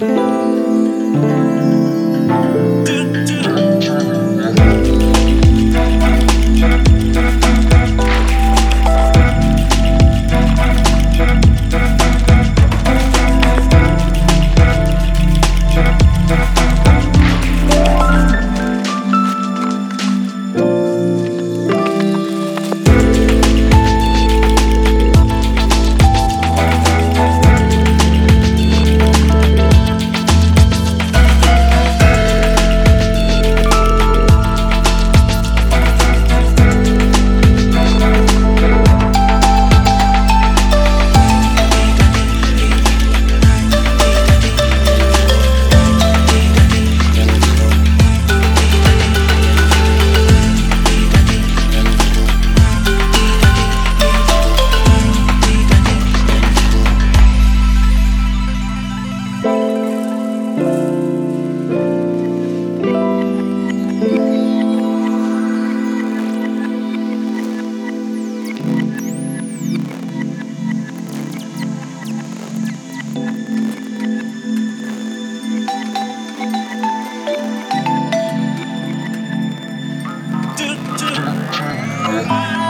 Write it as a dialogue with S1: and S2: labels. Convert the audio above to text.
S1: you. Bye.